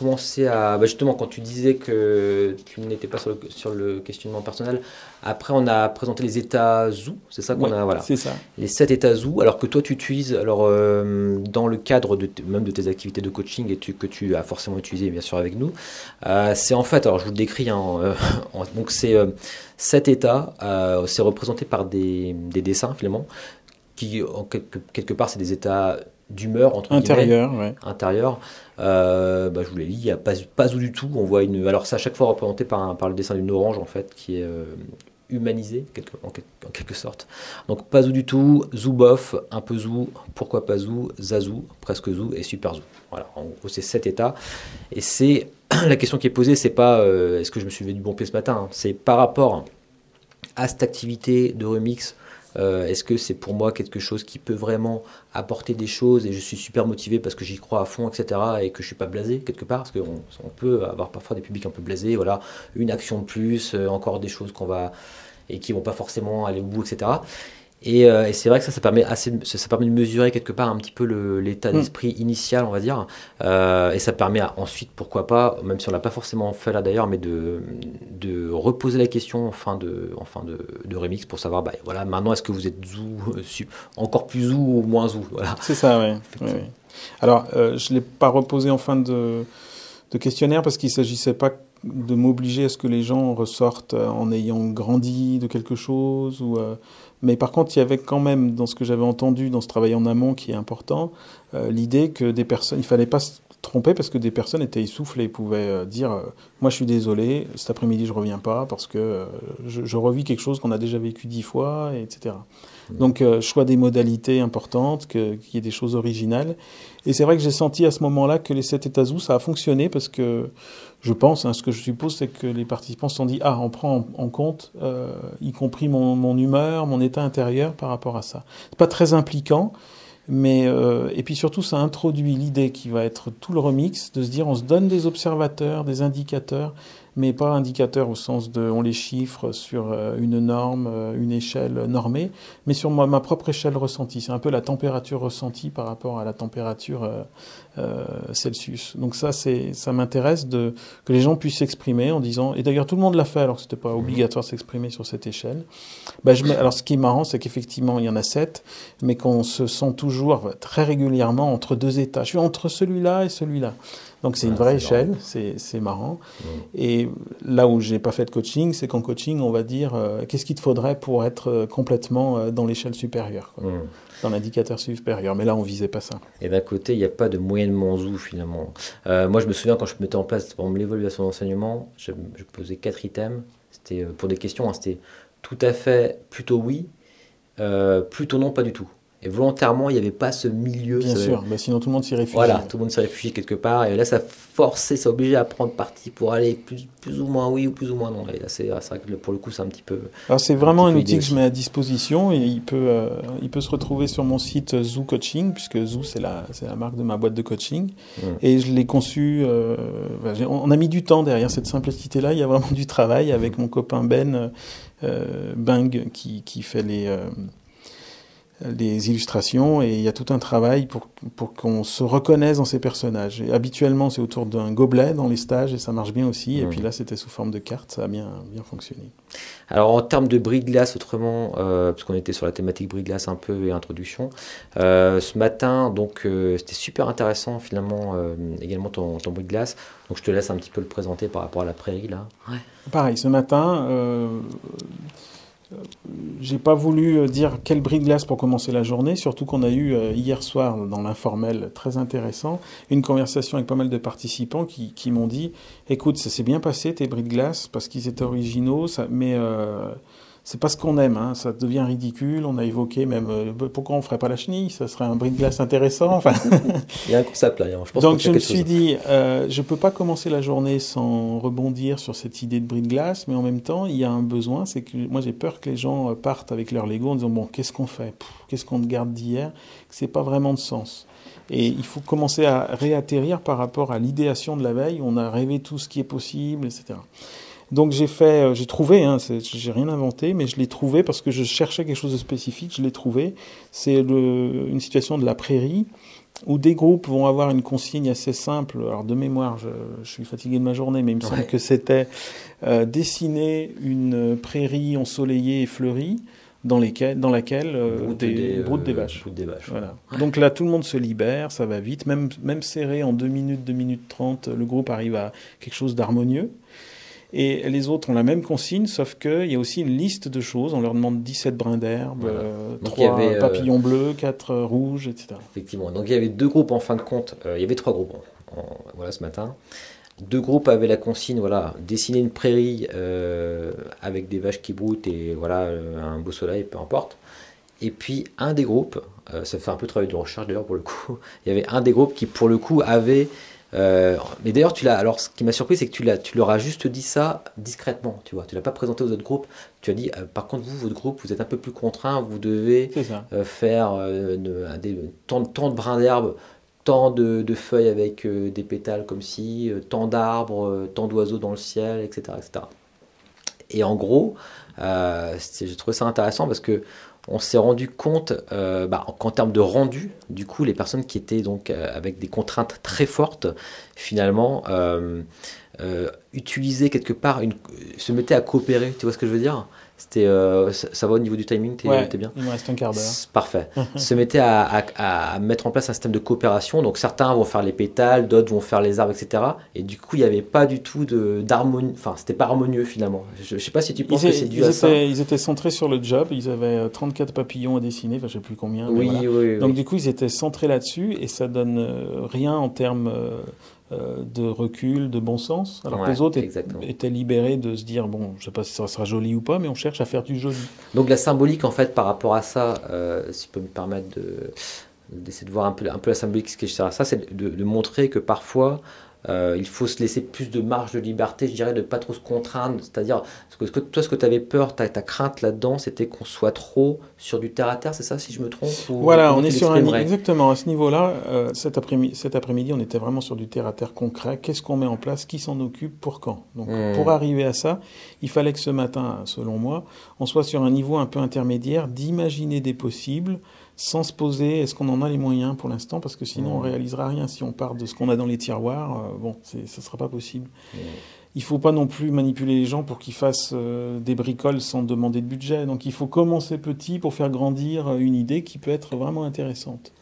A: commencé à. Bah, justement, quand tu disais que tu n'étais pas sur le, sur le, questionnement personnel, après on a présenté les états ZOO, c'est ça qu'on a. Voilà.
B: C'est ça.
A: Les sept états ZOO, alors que toi tu utilises, alors euh, dans le cadre de même de tes activités de coaching et que tu as forcément utilisé bien sûr avec nous, euh, c'est en fait, alors je vous le décris, hein, euh, donc c'est sept états, c'est représenté par des, des, dessins finalement, qui en quelque, quelque part c'est des états d'humeur entre
B: intérieur, ouais.
A: intérieur. Euh, bah, je vous l'ai dit, il n'y a pas, pas du tout. On voit une. Alors, c'est à chaque fois représenté par, par le dessin d'une orange, en fait, qui est euh, humanisé en, quelque sorte. Donc pas Zou du tout, Zou bof, un peu Zou, pourquoi pas Zou, Zazou, presque Zou et Super Zou. Voilà, en gros c'est sept états. Et c'est la question qui est posée, c'est pas euh, est-ce que je me suis levé du bon pied ce matin, hein. c'est par rapport à cette activité de remix euh, Est-ce que c'est pour moi quelque chose qui peut vraiment apporter des choses et je suis super motivé parce que j'y crois à fond, etc. et que je suis pas blasé quelque part? Parce qu'on on peut avoir parfois des publics un peu blasés. Voilà, une action de plus, euh, encore des choses qu'on va et qui vont pas forcément aller au bout, etc. Euh, et, c'est vrai que ça, ça permet, assez, ça, permet de mesurer quelque part un petit peu l'état mm. d'esprit initial, on va dire. Euh, et ça permet ensuite, pourquoi pas, même si on l'a pas forcément fait là d'ailleurs, mais de, de reposer la question en fin de, en fin de, de remix pour savoir, bah, voilà, maintenant est-ce que vous êtes zou, euh, encore plus zou ou moins zou voilà.
B: C'est ça, oui. Alors, je ne l'ai pas reposé en fin de, de questionnaire parce qu'il ne s'agissait pas de m'obliger à ce que les gens ressortent en ayant grandi de quelque chose ou mais par contre, il y avait quand même, dans ce que j'avais entendu dans ce travail en amont qui est important, euh, l'idée que des personnes, il fallait pas se tromper parce que des personnes étaient essoufflées, pouvaient euh, dire euh, Moi je suis désolé, cet après-midi je reviens pas parce que je, je, revis quelque chose qu'on a déjà vécu dix fois, etc. Mmh. Donc, choix des modalités importantes, qu'il y ait des choses originales. Et c'est vrai que j'ai senti à ce moment-là que les sept états ça a fonctionné parce que je pense, hein, ce que je suppose, c'est que les participants se sont dit ah, on prend en, compte, euh, y compris mon, mon, humeur, mon état intérieur par rapport à ça. C'est pas très impliquant, mais euh, et puis surtout, ça introduit l'idée qui va être tout le remix de se dire on se donne des observateurs, des indicateurs, mais pas indicateurs au sens de on les chiffre sur euh, une norme, euh, une échelle normée, mais sur moi, ma propre échelle ressentie. C'est un peu la température ressentie par rapport à la température euh, Celsius. Donc ça, c'est, ça m'intéresse de que les gens puissent s'exprimer en disant, et d'ailleurs tout le monde l'a fait alors que c'était pas obligatoire de s'exprimer sur cette échelle. Ben, je, alors ce qui est marrant, c'est qu'effectivement il y en a sept, mais qu'on se sent toujours très régulièrement entre deux états. Je suis entre celui-là et celui-là. Donc c'est une vraie échelle, c'est marrant. Et là où j'ai pas fait de coaching, c'est qu'en coaching, on va dire euh, qu'est-ce qu'il te faudrait pour être euh, complètement euh, dans l'échelle supérieure, dans l'indicateur supérieur. Mais là, on visait pas ça.
A: Et d'un côté, il n'y a pas de moyennement zou finalement. moi, je me souviens quand je mettais en place l'évaluation d'enseignement, je, je, posais quatre items. C'était pour des questions, hein, c'était tout à fait, plutôt oui, plutôt non, pas du tout. Et volontairement, il n'y avait pas ce milieu.
B: Bien sûr, mais sinon tout le monde s'y réfugie.
A: Voilà, tout le monde s'y réfugie quelque part. Et là, ça forçait, ça obligeait à prendre parti pour aller plus, plus ou moins oui ou plus ou moins non. Et là, c'est vrai que pour le coup, c'est un petit peu.
B: Alors, c'est vraiment un, outil que je mets à disposition et il peut, euh, il peut se retrouver sur mon site Zoo Coaching, puisque Zoo, c'est la, la marque de ma boîte de coaching. Mmh. Et je l'ai conçu. Euh, on a mis du temps derrière cette simplicité-là. Il y a vraiment du travail avec mon copain Ben euh, Bing qui, qui fait les les illustrations et il y a tout un travail pour, pour qu'on se reconnaisse dans ces personnages. Et habituellement, c'est autour d'un gobelet dans les stages et ça marche bien aussi. Et puis là, c'était sous forme de carte, ça a bien, bien fonctionné.
A: Alors en termes de bris de glace, autrement, euh, parce qu'on était sur la thématique bris de glace un peu et introduction, euh, ce matin, donc euh, c'était super intéressant finalement également ton, ton bris de glace. Donc je te laisse un petit peu le présenter par rapport à la prairie là.
B: Ouais. Pareil, ce matin j'ai pas voulu euh, dire quel bris de glace pour commencer la journée, surtout qu'on a eu euh, hier soir dans l'informel très intéressant une conversation avec pas mal de participants qui, qui m'ont dit écoute ça s'est bien passé tes bris de glace parce qu'ils étaient originaux ça, mais euh, c'est pas ce qu'on aime, hein. ça devient ridicule. On a évoqué même euh, pourquoi on ferait pas la chenille, ça serait un bris de glace intéressant. Enfin...
A: Il y a un concept là. Je pense
B: Donc je me suis dit, euh, je peux pas commencer la journée sans rebondir sur cette idée de bris de glace, mais en même temps, il y a un besoin, c'est que moi j'ai peur que les gens euh, partent avec leur Lego en disant bon, qu'est-ce qu'on fait, qu'est-ce qu'on garde d'hier, que c'est pas vraiment de sens. Et il faut commencer à réatterrir par rapport à l'idéation de la veille. On a rêvé tout ce qui est possible, etc. Donc j'ai fait, euh, j'ai trouvé, hein, j'ai rien inventé, mais je l'ai trouvé parce que je cherchais quelque chose de spécifique, je l'ai trouvé. C'est une situation de la prairie où des groupes vont avoir une consigne assez simple. Alors de mémoire, je, je suis fatigué de ma journée, mais il me semble que c'était euh, dessiner une prairie ensoleillée et fleurie dans, lesquelles, dans laquelle euh, des, des, euh, des, vaches.
A: Des vaches
B: voilà. Donc là, tout le monde se libère, ça va vite. Même, même serré en 2 minutes, 2 minutes 30, le groupe arrive à quelque chose d'harmonieux. Et les autres ont la même consigne, sauf qu'il y a aussi une liste de choses. On leur demande 17 brins d'herbe, euh, 3 euh, papillons bleus, 4 euh, rouges, etc.
A: Effectivement. Donc il y avait deux groupes en fin de compte. Euh, il y avait trois groupes voilà, ce matin. deux groupes avaient la consigne, voilà, dessiner une prairie avec des vaches qui broutent et voilà un beau soleil, peu importe. Et puis un des groupes, ça fait un peu travail de recherche d'ailleurs pour le coup, il y avait un des groupes qui pour le coup avait euh, mais d'ailleurs, tu l'as. Alors, ce qui m'a surpris, c'est que tu, l'as, tu leur as juste dit ça discrètement. Tu vois, tu l'as pas présenté aux autres groupes. Tu as dit, euh, par contre, vous, votre groupe, vous êtes un peu plus contraint. Vous devez euh, faire des, tant, de brins d'herbe, tant de, de, feuilles avec des pétales comme si, tant d'arbres, tant d'oiseaux dans le ciel, etc., etc. Et en gros, j'ai trouvé ça intéressant parce que on s'est rendu compte euh, bah, qu'en termes de rendu, du coup, les personnes qui étaient donc euh, avec des contraintes très fortes, finalement, euh, utilisaient quelque part, se mettaient à coopérer. Tu vois ce que je veux dire? C'était, euh, ça, va au niveau du timing, t'es,
B: ouais,
A: bien
B: Il me reste un quart d'heure.
A: Parfait. se mettait à, à, mettre en place un système de coopération. Donc certains vont faire les pétales, d'autres vont faire les arbres, etc. Et du coup, il n'y avait pas du tout de, d'harmonie. Enfin, c'était pas harmonieux finalement. Je ne sais pas si tu penses que c'est dû
B: à
A: étaient,
B: ça. Ils étaient centrés sur le job. Ils avaient 34 euh, papillons à dessiner. Enfin, je sais plus combien.
A: Oui, oui, oui,
B: Donc du coup, ils étaient centrés là-dessus et ça donne euh, rien en termes euh, de recul, de bon sens, alors que les autres étaient libérés de se dire bon, je sais pas si ça sera joli ou pas, mais on cherche à faire du joli.
A: Donc la symbolique en fait par rapport à ça, euh, si je peux me permettre de d'essayer de voir un peu, un peu la symbolique ce qui est à ça, c'est de, de, montrer que parfois euh, il faut se laisser plus de marge de liberté, je dirais, de pas trop se contraindre. C'est-à-dire, que, que, toi, ce que tu avais peur, ta, ta crainte là-dedans, c'était qu'on soit trop sur du terre à terre, c'est ça, si je me trompe
B: Voilà, on est sur un exactement à ce niveau-là. Euh, cet après-midi, cet après-midi, on était vraiment sur du terre à terre concret. Qu'est-ce qu'on met en place? Qui s'en occupe? Pour quand? Donc, hmm. pour arriver à ça, il fallait que ce matin, selon moi, on soit sur un niveau un peu intermédiaire d'imaginer des possibles sans se poser est-ce qu'on en a les moyens pour l'instant? Parce que sinon on on réalisera rien. Si on part de ce qu'on a dans les tiroirs euh, bon ce sera pas possible il faut pas non plus manipuler les gens pour qu'ils fassent euh, des bricoles sans demander de budget. Donc il faut commencer petit pour faire grandir euh, une idée qui peut être vraiment intéressante.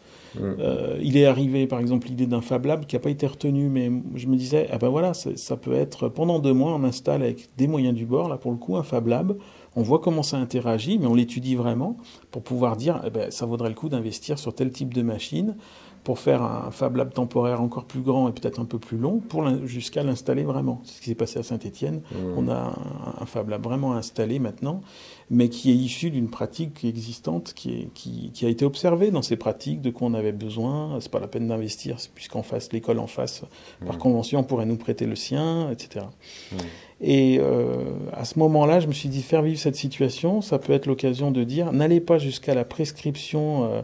B: Il est arrivé, par exemple, l'idée d'un Fab Lab qui n'a pas été retenue, mais je me disais, ah ben voilà, ça peut être pendant deux mois, on installe avec des moyens du bord, là pour le coup, un Fab Lab. On voit comment ça interagit, mais on l'étudie vraiment pour pouvoir dire, eh ben, ça vaudrait le coup d'investir sur tel type de machine pour faire un Fab Lab temporaire encore plus grand et peut-être un peu plus long, pour jusqu'à l'installer vraiment. C'est ce qui s'est passé à Saint-Étienne. Mmh. On a un, Fab Lab vraiment installé maintenant, mais qui est issu d'une pratique existante qui, est, qui, a été observée dans ces pratiques, de quoi on avait besoin. C'est pas la peine d'investir, puisqu'en face, l'école en face, par mmh. convention, pourrait nous prêter le sien, etc. Et euh, à ce moment-là, je me suis dit, faire vivre cette situation, ça peut être l'occasion de dire, n'allez pas jusqu'à la prescription euh,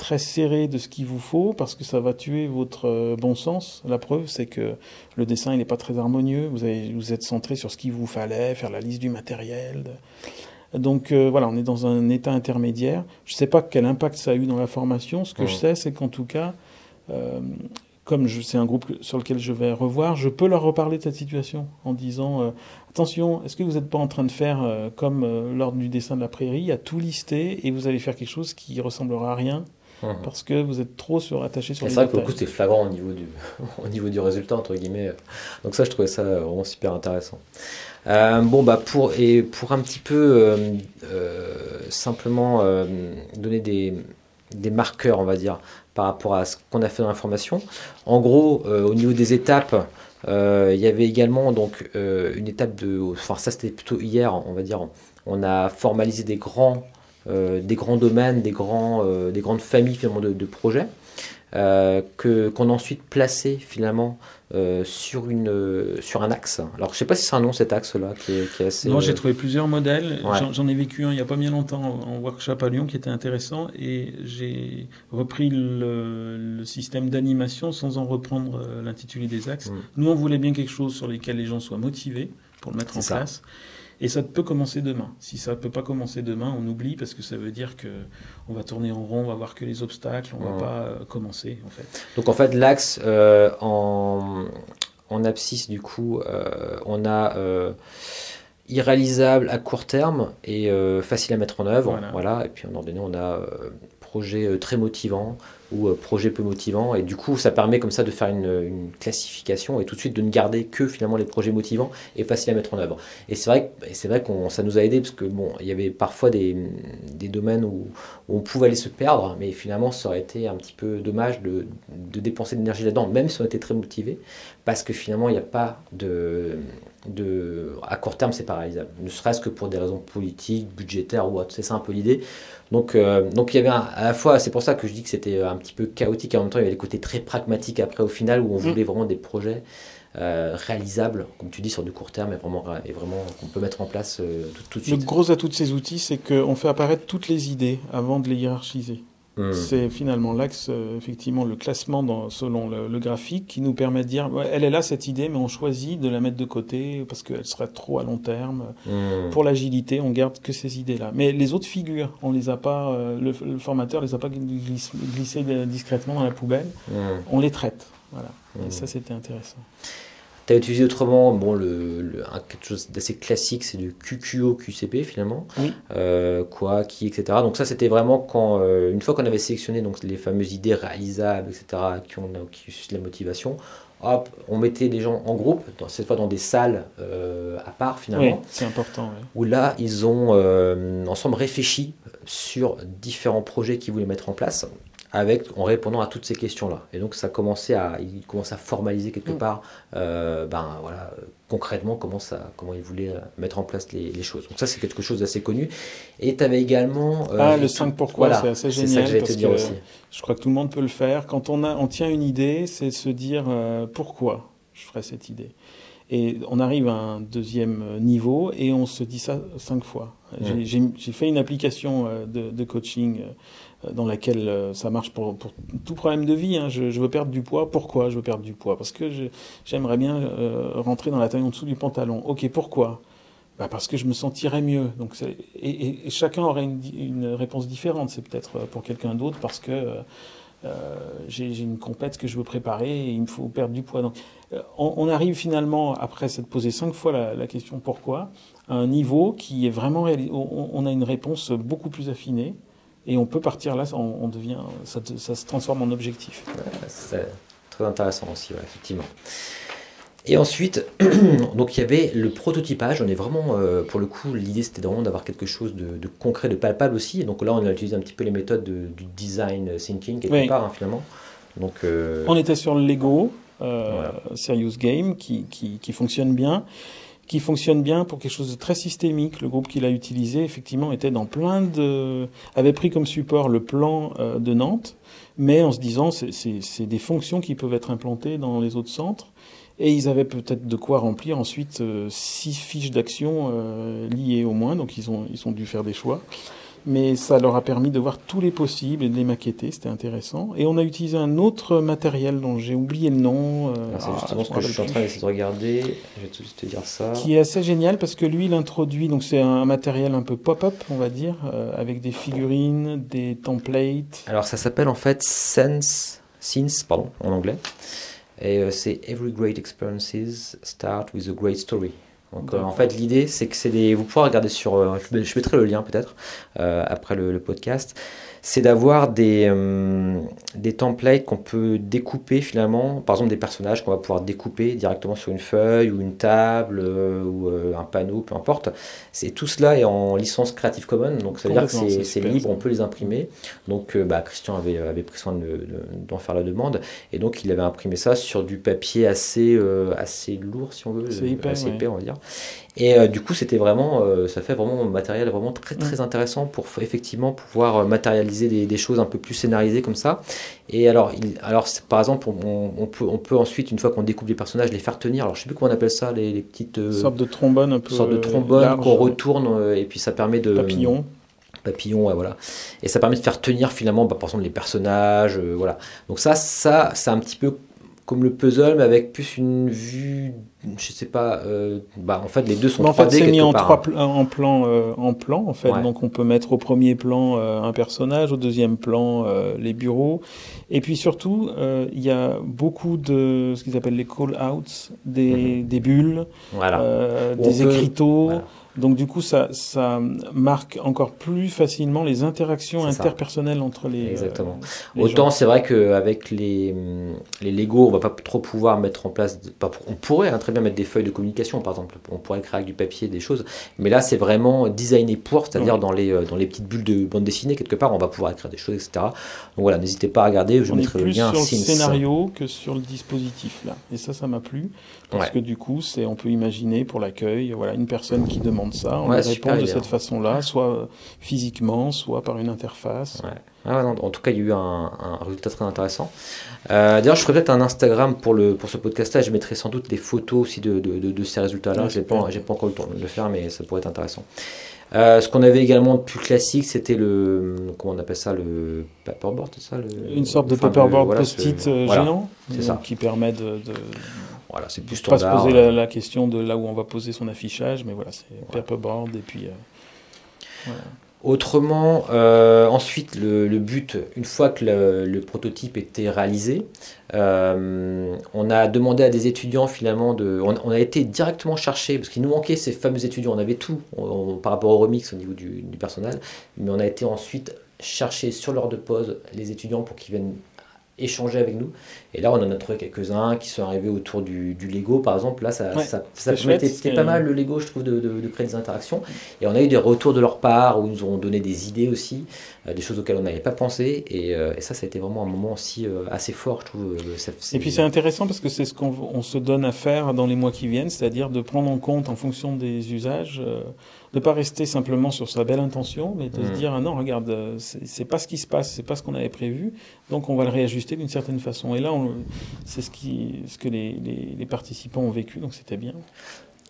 B: très serrée de ce qu'il vous faut, parce que ça va tuer votre euh, bon sens. La preuve, c'est que le dessin, il n'est pas très harmonieux. Vous, avez, vous êtes centré sur ce qu'il vous fallait, faire la liste du matériel. Donc voilà, on est dans un état intermédiaire. Je ne sais pas quel impact ça a eu dans la formation. Ce que je sais, c'est qu'en tout cas, comme c'est un groupe sur lequel je vais revoir, je peux leur reparler de cette situation en disant euh, attention, est-ce que vous n'êtes pas en train de faire euh, comme euh, lors du dessin de la prairie, à tout lister et vous allez faire quelque chose qui ressemblera à rien mhm. parce que vous êtes trop surattaché sur les
A: C'est vrai que le coup c'est flagrant au niveau du au niveau du résultat entre guillemets. Donc ça je trouvais ça vraiment super intéressant. bon bah pour et pour un petit peu simplement donner des des marqueurs on va dire par rapport à ce qu'on a fait dans l'information. En gros, euh, au niveau des étapes, euh, il y avait également donc euh, une étape de, enfin ça c'était plutôt hier, on va dire, on a formalisé des grands, des grands domaines, des grands, des grandes familles finalement de, de projets. que qu'on a ensuite placé finalement euh, sur, une, euh, sur un axe. Alors, je ne sais pas si c'est un nom cet axe-là qui est, qui est assez.
B: Non, j'ai euh, trouvé plusieurs modèles. J'en ai vécu un il n'y a pas bien longtemps en workshop à Lyon qui était intéressant et j'ai repris le, système d'animation sans en reprendre l'intitulé des axes. Mm. Nous, on voulait bien quelque chose sur lequel les gens soient motivés pour le mettre en place. Et ça peut commencer demain. Si ça ne peut pas commencer demain, on oublie parce que ça veut dire que on va tourner en rond, on va voir que les obstacles, on ne va pas euh, commencer en fait.
A: Donc en fait l'axe euh, en, en abscisse du coup, euh, on a irréalisable à court terme et facile à mettre en œuvre. Voilà. Et puis en ordonnée, on a projet très motivant, ou euh, projet peu motivant. Et du coup, ça permet comme ça de faire une, classification et tout de suite de ne garder que finalement les projets motivants et faciles à mettre en œuvre. Et c'est vrai, c'est vrai qu'on ça nous a aidé parce que bon, il y avait parfois des, des domaines où, où, on pouvait aller se perdre, mais finalement, ça aurait été un petit peu dommage de, de dépenser de l'énergie là-dedans, même si on était très motivé, parce que finalement, il n'y a pas de de, à court terme, c'est paralysable. Ne serait-ce que pour des raisons politiques, budgétaires ou autres. C'est ça un peu l'idée. Donc, euh, donc il y avait à la fois, c'est pour ça que je dis que c'était un petit peu chaotique et en même temps il y avait le côté très pragmatique après au final où on mm. voulait vraiment des projets euh, réalisables, comme tu dis, sur du court terme et vraiment, et vraiment qu'on peut mettre en place euh, tout, tout, de suite.
B: Le gros atout de ces outils, c'est qu'on fait apparaître toutes les idées avant de les hiérarchiser. Hmm. C'est finalement l'axe, euh, effectivement, le classement dans, selon le, graphique qui nous permet de dire, elle est là cette idée, mais on choisit de la mettre de côté parce qu'elle serait trop à long terme. Hmm. Pour l'agilité, on garde que ces idées-là. Mais les autres figures, on les a pas, euh, le, formateur les a pas glissées discrètement dans la poubelle. Hmm. On les traite. Voilà. Et ça, c'était intéressant.
A: Tu as utilisé autrement bon, le, quelque chose d'assez classique, c'est du QQO QCP finalement, euh, quoi, qui, etc. Donc ça c'était vraiment quand, euh, une fois qu'on avait sélectionné donc, les fameuses idées réalisables, etc., qui ont qui suscitent la motivation, hop, on mettait des gens en groupe, cette fois dans des salles euh, à part finalement.
B: Oui, c'est important.
A: Où là, ils ont ensemble réfléchi sur différents projets qu'ils voulaient mettre en place avec, en répondant à toutes ces questions-là. Et donc ça commençait à, il commence à formaliser quelque mm. part, euh, ben voilà, concrètement comment ça, comment il voulait euh, mettre en place les, choses. Donc ça c'est quelque chose d'assez connu. Et tu avais également
B: euh, ah le 5 pourquoi, c'est assez génial. Ça que te dire aussi. Je crois que tout le monde peut le faire. Quand on a, on tient une idée, c'est se dire pourquoi je ferai cette idée. Et on arrive à un deuxième niveau et on se dit ça cinq fois. Mm. J'ai fait une application de, de coaching euh, dans laquelle euh, ça marche pour, tout problème de vie. Hein. Je, veux perdre du poids. Pourquoi je veux perdre du poids? Parce que j'aimerais bien euh, rentrer dans la taille en dessous du pantalon. Ok, pourquoi? Bah Parce que je me sentirais mieux. Donc et, chacun aurait une, réponse différente. C'est peut-être pour quelqu'un d'autre parce que euh, j'ai une compète que je veux préparer et il me faut perdre du poids. Donc, on, arrive finalement, après s'être posé cinq fois la, question pourquoi, à un niveau qui est vraiment on a une réponse beaucoup plus affinée. Et on peut partir là, on, devient, ça, se transforme en objectif.
A: c'est très intéressant aussi, effectivement. Et ensuite, donc il y avait le prototypage. On est vraiment, euh, pour le coup, l'idée c'était vraiment d'avoir quelque chose de, concret, de palpable aussi. Et donc là, on a utilisé un petit peu les méthodes du design thinking quelque part, hein, finalement.
B: Donc, euh, On était sur le Lego, euh, Serious Game, qui, qui, qui fonctionne bien qui fonctionne bien pour quelque chose de très systémique. Le groupe qu'il a utilisé, effectivement, était dans plein de, avait pris comme support le plan euh, de Nantes, mais en se disant, c'est des fonctions qui peuvent être implantées dans les autres centres. Et ils avaient peut-être de quoi remplir ensuite euh, six fiches d'action euh, liées au moins, donc ils ont, ils ont dû faire des choix mais ça leur a permis de voir tous les possibles et de les maqueter, c'était intéressant. Et on a utilisé un autre matériel dont j'ai oublié le nom.
A: Euh, ah, c'est justement ah, ce que je suis en train d'essayer de regarder, je vais tout de suite te dire ça.
B: Qui est assez génial parce que lui, il introduit, donc c'est un matériel un peu pop-up, on va dire, euh, avec des figurines, des templates.
A: Alors ça s'appelle en fait Sense, Sense, pardon, en anglais. Et euh, c'est Every Great Experiences Start with a Great Story. Donc, euh, en fait, l'idée, c'est que c'est des. Vous pouvez regarder sur. Euh, je mettrai le lien peut-être euh, après le, le, podcast c'est d'avoir des, euh, des templates qu'on peut découper finalement, par exemple des personnages qu'on va pouvoir découper directement sur une feuille ou une table euh, ou euh, un panneau, peu importe. C'est tout cela est en licence Creative Commons, donc ça veut dire que c'est libre, on peut les imprimer. Donc bah, Christian avait, avait pris soin d'en de, faire la demande et donc il avait imprimé ça sur du papier assez, assez lourd si on veut,
B: assez
A: épais on va dire. Et euh, du coup, c'était vraiment, euh, ça fait vraiment un matériel vraiment très très intéressant pour effectivement pouvoir euh, matérialiser des, des, choses un peu plus scénarisées comme ça. Et alors, il, alors par exemple, on, on, peut, on peut ensuite, une fois qu'on découpe les personnages, les faire tenir. Alors, je sais plus comment on appelle ça, les, les petites
B: sortes de trombones un peu.
A: Sorte de trombone qu'on retourne et puis ça permet de
B: papillon
A: papillon, ouais, voilà. Et ça permet de faire tenir finalement, bah, par exemple, les personnages, voilà. Donc ça, ça, c'est un petit peu comme le puzzle, mais avec plus une vue, je sais pas, euh, bah en fait les deux sont
B: en fait c'est mis en trois en plan euh, en plan en fait, donc on peut mettre au premier plan euh, un personnage, au deuxième plan les bureaux, et puis surtout il y a beaucoup de ce qu'ils appellent les call outs, des, mhm. des bulles, voilà. des écriteaux. Donc du coup, ça, ça marque encore plus facilement les interactions interpersonnelles entre les.
A: Exactement. Autant c'est vrai qu'avec les, les Lego, on va pas trop pouvoir mettre en place. On pourrait hein, très bien mettre des feuilles de communication, par exemple. On pourrait créer avec du papier des choses. Mais là, c'est vraiment designé pour, c'est-à-dire dans, les, euh, dans les petites bulles de bande dessinée, quelque part, on va pouvoir écrire des choses, etc. Donc voilà, n'hésitez pas à regarder.
B: Je on mettrai est plus le lien. sur le scénario que sur le dispositif, là. Et ça, ça m'a plu. Parce que du coup, c'est, on peut imaginer pour l'accueil, voilà, une personne qui demande ça, on répond de cette façon-là, soit physiquement, soit par une interface.
A: Ah en tout cas, il y a eu un, résultat très intéressant. Euh, d'ailleurs, je ferai peut-être un Instagram pour, le, pour ce podcast-là. Je mettrai sans doute des photos aussi de, de, ces résultats-là. je n'ai pas, pas encore le temps de le faire, mais ça pourrait être intéressant. Euh, ce qu'on avait également de plus classique, c'était le. Comment on appelle ça Le paperboard, c'est ça
B: Une sorte de paperboard post-it euh, géant qui permet de.
A: voilà, c'est plus
B: standard. Pas se poser la, question de là où on va poser son affichage, mais voilà, c'est paperboard et puis.
A: voilà. Autrement, euh, ensuite, le, but, une fois que le, prototype était réalisé, euh, on a demandé à des étudiants finalement de. On, a été directement chercher, parce qu'il nous manquait ces fameux étudiants, on avait tout par rapport au remix au niveau du, du, personnel, mais on a été ensuite chercher sur l'heure de pause les étudiants pour qu'ils viennent échanger avec nous. Et là, on en a trouvé quelques-uns qui sont arrivés autour du, Lego, par exemple. Là, ça, ça, c'était pas mal le Lego, je trouve, de, de, créer des interactions. Et on a eu des retours de leur part où ils nous ont donné des idées aussi, euh, des choses auxquelles on n'avait pas pensé. Et, euh, et, ça, ça a été vraiment un moment aussi euh, assez fort, je trouve.
B: et puis c'est intéressant parce que c'est ce qu'on se donne à faire dans les mois qui viennent, c'est-à-dire de prendre en compte en fonction des usages de pas rester simplement sur sa belle intention, mais de se mm. dire ah non regarde c'est pas ce qui se passe, c'est pas ce qu'on avait prévu, donc on va le réajuster d'une certaine façon. Et là c'est ce que les, participants ont vécu, donc c'était bien.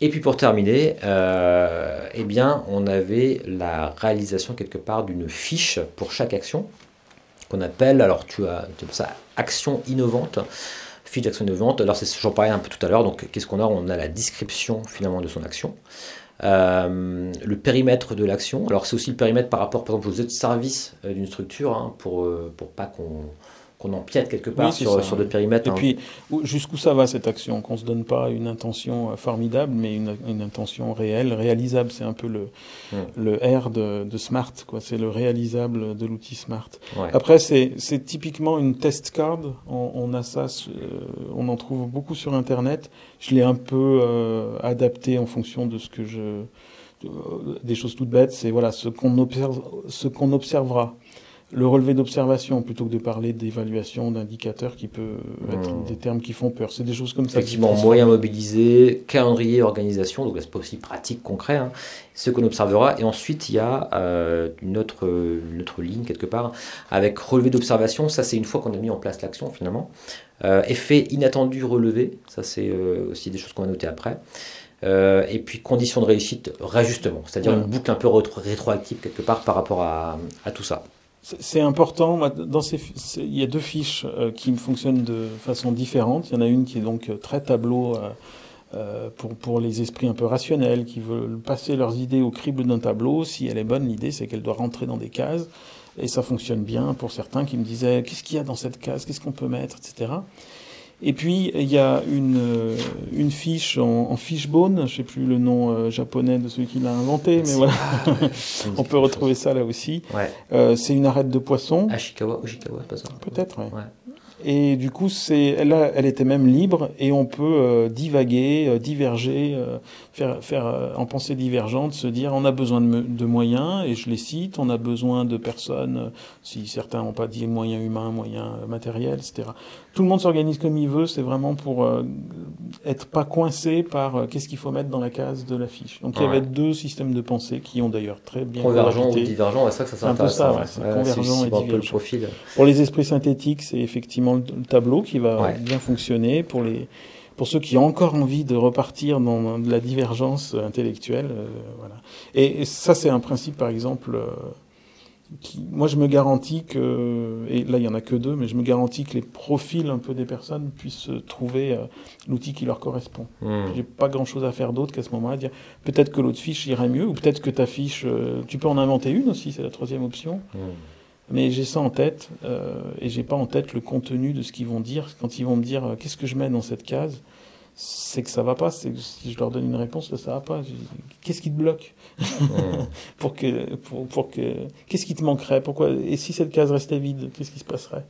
A: Et puis pour terminer, euh, eh bien, on avait la réalisation quelque part d'une fiche pour chaque action qu'on appelle, alors tu as, ça, action innovante fiche d'action innovante. Alors c'est j'en parlais un peu tout à l'heure. Donc qu'est-ce qu'on a? On a la description finalement de son action. Euh, le périmètre de l'action. Alors c'est aussi le périmètre par rapport par exemple aux autres services euh, d'une structure hein, pour, pour pas qu'on qu'on empiète quelque part sur, sur d'autres périmètres.
B: Et hein. puis, jusqu'où ça va cette action? Qu'on ne se donne pas une intention formidable, mais une, une intention réelle, réalisable. C'est un peu le, hmm. le R de, de Smart, quoi. C'est le réalisable de l'outil Smart. Après, c'est typiquement une test card. On, on a ça, on en trouve beaucoup sur Internet. Je l'ai un peu euh, adapté en fonction de ce que je des choses toutes bêtes, c'est voilà ce qu'on observe, ce qu'on observera le relevé d'observation plutôt que de parler d'évaluation d'indicateurs qui peut être hmm. des termes qui font peur. C'est des choses comme
A: ça. Effectivement, moyens mobilisés, calendrier, organisation, donc c'est pas aussi pratique, concret, hein. ce qu'on observera. Et ensuite, il y a euh, une, autre, une, autre, ligne quelque part avec relevé d'observation. Ça, c'est une fois qu'on a mis en place l'action finalement. Euh, effet inattendu relevé, ça c'est euh, aussi des choses qu'on va noter après. et puis conditions de réussite, réajustement, c'est-à-dire une boucle un peu rétroactive quelque part par rapport à, à tout ça.
B: C'est important. Dans ces, il y a deux fiches euh, qui fonctionnent de façon différente. Il y en a une qui est donc euh, très tableau euh, pour, pour les esprits un peu rationnels qui veulent passer leurs idées au crible d'un tableau. Si elle est bonne, l'idée c'est qu'elle doit rentrer dans des cases. Et ça fonctionne bien pour certains qui me disaient qu'est-ce qu'il y a dans cette case, qu'est-ce qu'on peut mettre, etc. Et puis, il y a une, euh, une fiche en, en fishbone, je sais plus le nom euh, japonais de celui qui l'a inventé, mais voilà, on peut retrouver ça là aussi. Ouais. Euh, c'est une arête de poisson.
A: Ashikawa, Oshikawa, pas ça
B: Peut-être, ouais. ouais. Et du coup, c'est, elle, elle était même libre et on peut euh, divaguer, euh, diverger, euh, faire, faire en pensée divergente, se dire on a besoin de, de, moyens et je les cite, on a besoin de personnes, si certains n'ont pas dit moyens humains, moyens matériels, etc. Tout le monde s'organise comme il veut, c'est vraiment pour être pas coincé par qu'est-ce qu'il faut mettre dans la case de la fiche. Donc il y avait deux systèmes de pensée qui ont d'ailleurs très bien
A: convergent ou divergent, c'est ça que ça
B: s'intéresse. C'est un peu ça, ouais, convergent et divergent. Pour les esprits synthétiques, c'est effectivement le, tableau qui va bien fonctionner pour les pour ceux qui ont encore envie de repartir dans de la divergence intellectuelle. Euh, voilà. Et, ça, c'est un principe, par exemple, euh, qui, moi, je me garantis que, et là, il y en a que deux, mais je me garantis que les profils un peu des personnes puissent trouver euh, l'outil qui leur correspond. Hmm. J'ai pas grand-chose à faire d'autre qu'à ce moment-là dire peut-être que l'autre fiche irait mieux, ou peut-être que ta fiche, tu peux en inventer une aussi, c'est la troisième option. Hmm. Mais j'ai ça en tête euh, et j'ai pas en tête le contenu de ce qu'ils vont dire quand ils vont me dire euh, qu'est-ce que je mets dans cette case. c'est que ça va pas. C'est si je leur donne une réponse, ça va pas. Qu'est-ce qui te bloque pour que, pour, pour que, qu'est-ce qui te manquerait? Pourquoi Et si cette case restait vide, qu'est-ce qui se passerait?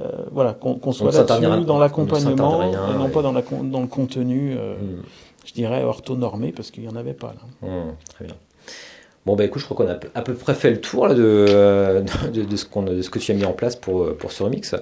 B: Euh, Voilà, qu'on soit là-dessus dans l'accompagnement et non pas dans, la, dans le contenu. Euh, hmm. Je dirais orthonormé parce qu'il y en avait pas là.
A: Hmm, très bien. Bon, bah écoute, je crois qu'on a à peu près fait le tour de, de, de, ce que tu as mis en place pour, pour ce remix.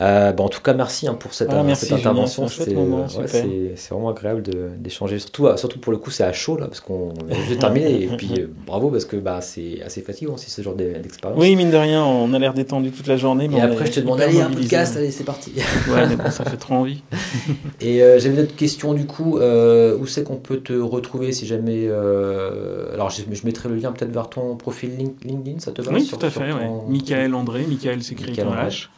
A: Euh, en tout cas, merci hein, pour cette, ah, intervention. C'est vraiment agréable d'échanger. Surtout, euh, surtout pour le coup, c'est à chaud là, parce qu'on vient de terminer. et puis euh, bravo, parce que bah, c'est assez fatigant aussi ce genre d'expérience.
B: Oui, mine de rien, on a l'air détendu toute la journée.
A: Mais et après, je te demande, allez, un podcast, allez, c'est parti.
B: ouais, mais bon, ça fait trop envie.
A: et euh, j'avais une autre question du coup. où c'est qu'on peut te retrouver si jamais. alors, je, je, mettrai le lien peut-être vers ton profil LinkedIn, ça te va?
B: Oui, tout à fait. Ouais. Michael André, Michael s'écrit en H.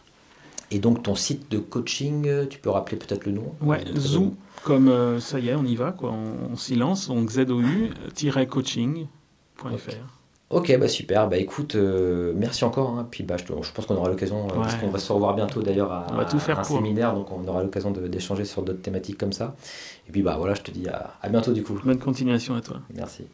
A: Et donc ton site de coaching, euh, tu peux rappeler peut-être le nom?
B: Ouais, Zou, comme euh, ça y est, on y va, quoi, on, s'y lance, donc ZOU-coaching.fr.
A: Ok, bah super. Bah écoute, euh, merci encore. Hein. Puis bah, je, pense qu'on aura l'occasion, parce qu'on va se revoir bientôt d'ailleurs à, un séminaire, donc on aura l'occasion d'échanger sur d'autres thématiques comme ça. Et puis bah voilà, je te dis à, à bientôt du coup.
B: Bonne continuation à toi.
A: Merci.